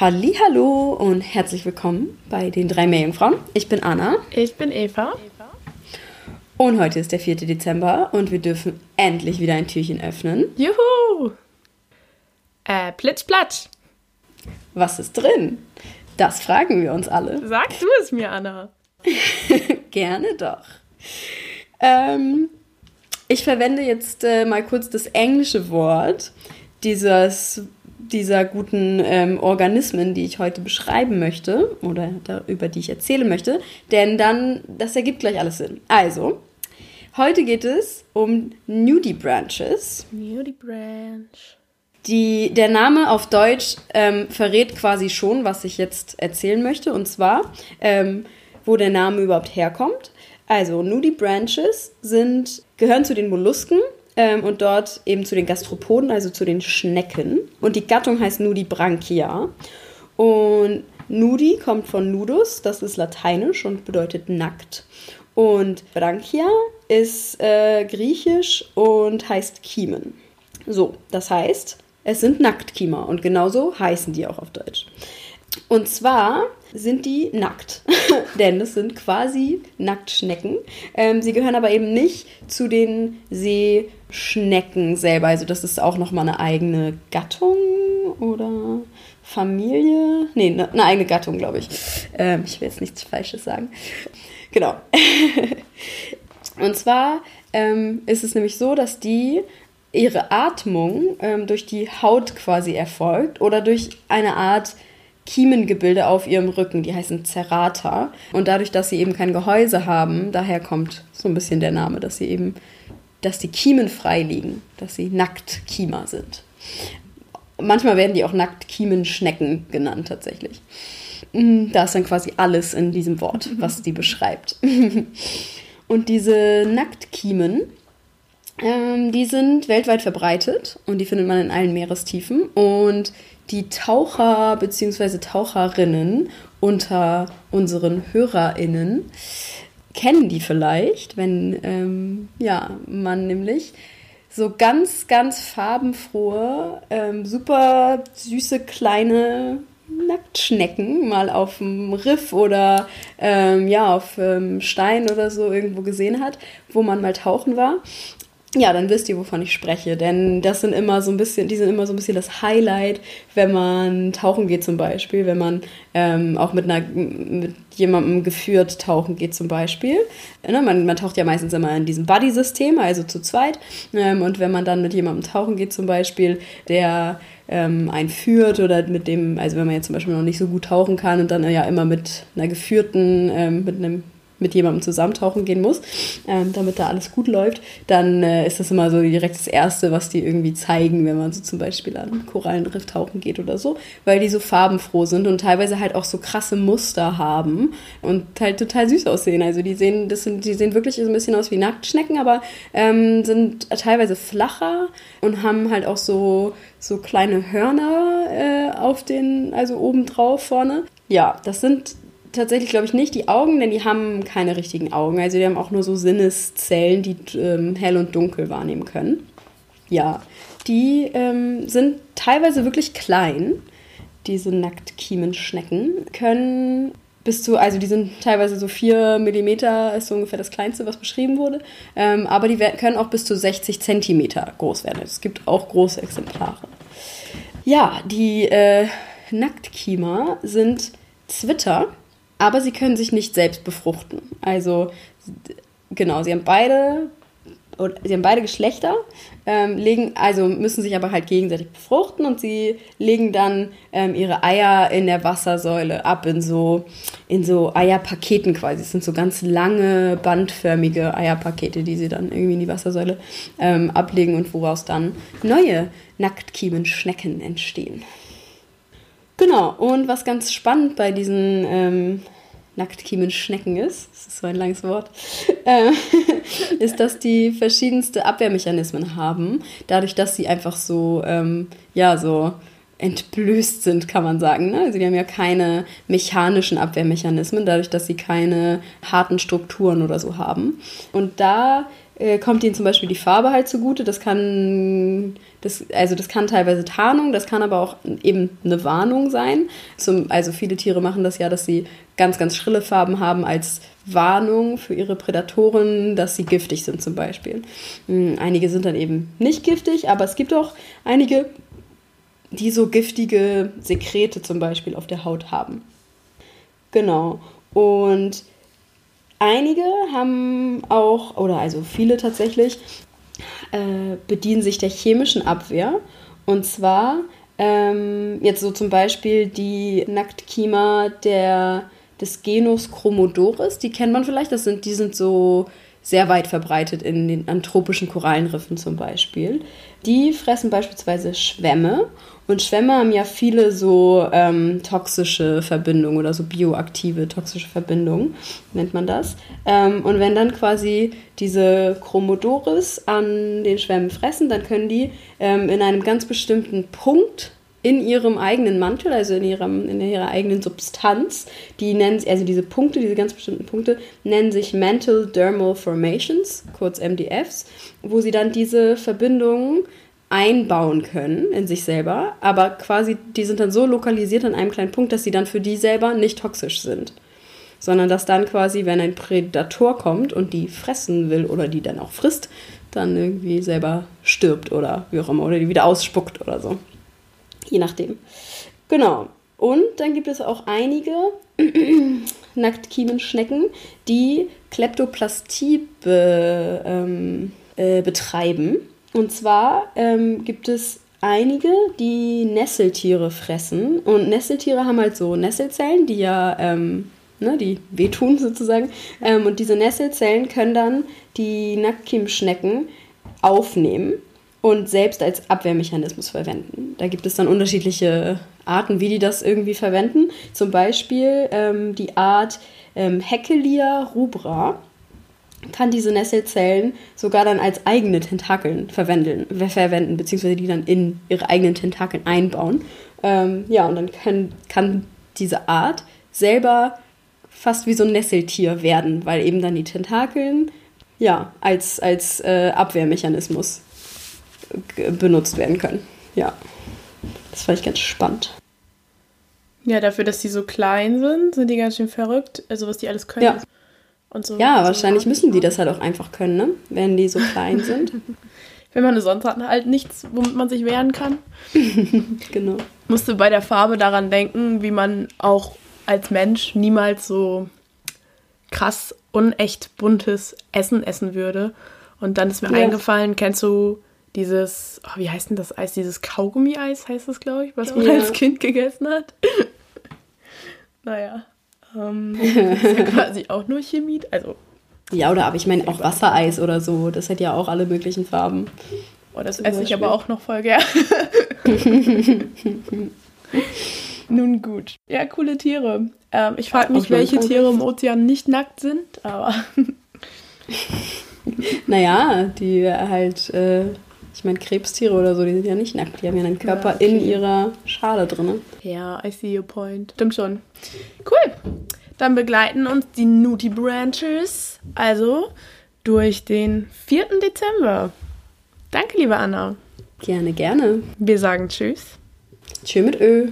Hallo und herzlich willkommen bei den drei Meerjungfrauen. Ich bin Anna. Ich bin Eva. Und heute ist der 4. Dezember und wir dürfen endlich wieder ein Türchen öffnen. Juhu! Äh, plitsch-platsch. Was ist drin? Das fragen wir uns alle. Sag du es mir, Anna. Gerne doch. Ähm, ich verwende jetzt äh, mal kurz das englische Wort dieses, dieser guten ähm, Organismen, die ich heute beschreiben möchte oder da, über die ich erzählen möchte, denn dann, das ergibt gleich alles Sinn. Also, heute geht es um Nudibranches. Nudibranch. Die, der Name auf Deutsch ähm, verrät quasi schon, was ich jetzt erzählen möchte, und zwar, ähm, wo der Name überhaupt herkommt. Also, Nudibranches sind, gehören zu den Mollusken ähm, und dort eben zu den Gastropoden, also zu den Schnecken. Und die Gattung heißt Nudibranchia. Und Nudi kommt von Nudus, das ist lateinisch und bedeutet nackt. Und Branchia ist äh, griechisch und heißt Kiemen. So, das heißt, es sind Nacktkiemer und genauso heißen die auch auf Deutsch. Und zwar sind die nackt, denn es sind quasi Nacktschnecken. Ähm, sie gehören aber eben nicht zu den Seeschnecken selber. Also das ist auch nochmal eine eigene Gattung oder Familie. Nee, eine, eine eigene Gattung, glaube ich. Ähm, ich will jetzt nichts Falsches sagen. Genau. Und zwar ähm, ist es nämlich so, dass die ihre Atmung ähm, durch die Haut quasi erfolgt oder durch eine Art Kiemengebilde auf ihrem Rücken, die heißen Cerata. Und dadurch, dass sie eben kein Gehäuse haben, daher kommt so ein bisschen der Name, dass sie eben, dass die Kiemen frei liegen, dass sie Nacktkiemer sind. Manchmal werden die auch Nacktkiemenschnecken genannt tatsächlich. Mm, da ist dann quasi alles in diesem Wort, was die beschreibt. Und diese Nacktkiemen, ähm, die sind weltweit verbreitet und die findet man in allen Meerestiefen. Und die Taucher bzw. Taucherinnen unter unseren HörerInnen kennen die vielleicht, wenn ähm, ja, man nämlich so ganz, ganz farbenfrohe, ähm, super süße kleine Nacktschnecken mal auf dem Riff oder ähm, ja, auf ähm, Stein oder so irgendwo gesehen hat, wo man mal tauchen war ja, dann wisst ihr, wovon ich spreche. Denn das sind immer so ein bisschen, die sind immer so ein bisschen das Highlight, wenn man tauchen geht zum Beispiel, wenn man ähm, auch mit einer mit jemandem geführt tauchen geht zum Beispiel. Ne, man, man taucht ja meistens immer in diesem Buddy-System, also zu zweit. Ähm, und wenn man dann mit jemandem tauchen geht zum Beispiel, der ähm, einen führt oder mit dem, also wenn man jetzt zum Beispiel noch nicht so gut tauchen kann und dann ja immer mit einer geführten, ähm, mit einem mit jemandem zusammentauchen gehen muss, ähm, damit da alles gut läuft, dann äh, ist das immer so direkt das Erste, was die irgendwie zeigen, wenn man so zum Beispiel an Korallenriff tauchen geht oder so, weil die so farbenfroh sind und teilweise halt auch so krasse Muster haben und halt total süß aussehen. Also die sehen, das sind, die sehen wirklich so ein bisschen aus wie Nacktschnecken, aber ähm, sind teilweise flacher und haben halt auch so so kleine Hörner äh, auf den, also oben drauf vorne. Ja, das sind tatsächlich, glaube ich, nicht die Augen, denn die haben keine richtigen Augen. Also die haben auch nur so Sinneszellen, die ähm, hell und dunkel wahrnehmen können. Ja, die ähm, sind teilweise wirklich klein, diese Nacktkiemenschnecken, können bis zu, also die sind teilweise so 4 mm, ist so ungefähr das kleinste, was beschrieben wurde. Ähm, aber die können auch bis zu 60 cm groß werden. Es gibt auch große Exemplare. Ja, die äh, Nacktkiemer sind Zwitter aber sie können sich nicht selbst befruchten. Also genau, sie haben beide oder sie haben beide Geschlechter, ähm, legen, also müssen sich aber halt gegenseitig befruchten und sie legen dann ähm, ihre Eier in der Wassersäule ab in so, in so Eierpaketen quasi. Es sind so ganz lange, bandförmige Eierpakete, die sie dann irgendwie in die Wassersäule ähm, ablegen und woraus dann neue Nacktkiemenschnecken entstehen. Genau, und was ganz spannend bei diesen ähm, Nacktkiemenschnecken ist, das ist so ein langes Wort, äh, ist, dass die verschiedenste Abwehrmechanismen haben, dadurch, dass sie einfach so, ähm, ja, so entblößt sind, kann man sagen. Ne? Also die haben ja keine mechanischen Abwehrmechanismen, dadurch, dass sie keine harten Strukturen oder so haben. Und da äh, kommt ihnen zum Beispiel die Farbe halt zugute. Das kann, das, also das kann teilweise Tarnung, das kann aber auch eben eine Warnung sein. Zum, also viele Tiere machen das ja, dass sie ganz, ganz schrille Farben haben als Warnung für ihre Prädatoren, dass sie giftig sind zum Beispiel. Hm, einige sind dann eben nicht giftig, aber es gibt auch einige, die so giftige Sekrete zum Beispiel auf der Haut haben. Genau. Und einige haben auch, oder also viele tatsächlich, äh, bedienen sich der chemischen Abwehr. Und zwar ähm, jetzt so zum Beispiel die Nacktkima der, des Genus Chromodoris, die kennt man vielleicht, das sind, die sind so sehr weit verbreitet in den anthropischen Korallenriffen zum Beispiel. Die fressen beispielsweise Schwämme und Schwämme haben ja viele so ähm, toxische Verbindungen oder so bioaktive toxische Verbindungen, nennt man das. Ähm, und wenn dann quasi diese Chromodoris an den Schwämmen fressen, dann können die ähm, in einem ganz bestimmten Punkt in ihrem eigenen Mantel, also in, ihrem, in ihrer eigenen Substanz, die nennen also diese Punkte, diese ganz bestimmten Punkte, nennen sich Mantle Dermal Formations, kurz MDFs, wo sie dann diese Verbindungen einbauen können in sich selber, aber quasi die sind dann so lokalisiert an einem kleinen Punkt, dass sie dann für die selber nicht toxisch sind. Sondern dass dann quasi, wenn ein Prädator kommt und die fressen will oder die dann auch frisst, dann irgendwie selber stirbt oder wie auch immer oder die wieder ausspuckt oder so. Je nachdem. Genau. Und dann gibt es auch einige Nacktkiemenschnecken, die Kleptoplastie be, ähm, äh, betreiben. Und zwar ähm, gibt es einige, die Nesseltiere fressen. Und Nesseltiere haben halt so Nesselzellen, die ja, ähm, ne, die wehtun sozusagen. Ähm, und diese Nesselzellen können dann die Nacktkiemschnecken aufnehmen und selbst als Abwehrmechanismus verwenden. Da gibt es dann unterschiedliche Arten, wie die das irgendwie verwenden. Zum Beispiel ähm, die Art ähm, Heckelia rubra kann diese Nesselzellen sogar dann als eigene Tentakeln verwenden, verwenden beziehungsweise die dann in ihre eigenen Tentakeln einbauen. Ähm, ja, und dann können, kann diese Art selber fast wie so ein Nesseltier werden, weil eben dann die Tentakeln ja als, als äh, Abwehrmechanismus benutzt werden können. Ja, das fand ich ganz spannend. Ja, dafür, dass die so klein sind, sind die ganz schön verrückt. Also was die alles können. Ja. Und so, ja, so wahrscheinlich müssen die das halt auch einfach können, ne? Wenn die so klein sind. Wenn man sonst hat halt nichts, womit man sich wehren kann. genau. Musste bei der Farbe daran denken, wie man auch als Mensch niemals so krass unecht buntes Essen essen würde. Und dann ist mir Ja. eingefallen, kennst du dieses, oh, wie heißt denn das Eis? Dieses Kaugummi-Eis heißt das, glaube ich, was man Ja. als Kind gegessen hat. naja. Ähm, das ist ja quasi auch nur Chemie. Also, Ja, oder aber ich meine auch Wassereis oder so, das hat ja auch alle möglichen Farben. oh, das esse ich aber auch noch voll gern. Nun gut. Ja, coole Tiere. Ähm, ich frage mich, welche. Tiere im Ozean nicht nackt sind, aber Naja, die halt, äh, ich meine Krebstiere oder so, die sind ja nicht nackt, die haben ja einen Körper okay. in ihrer Schale drin. ja, I see your point. Stimmt schon. Cool. Dann begleiten uns die Nudie Branches, also durch den 4. Dezember. Danke, liebe Anna. Gerne, gerne. Wir sagen Tschüss. Tschö mit Ö.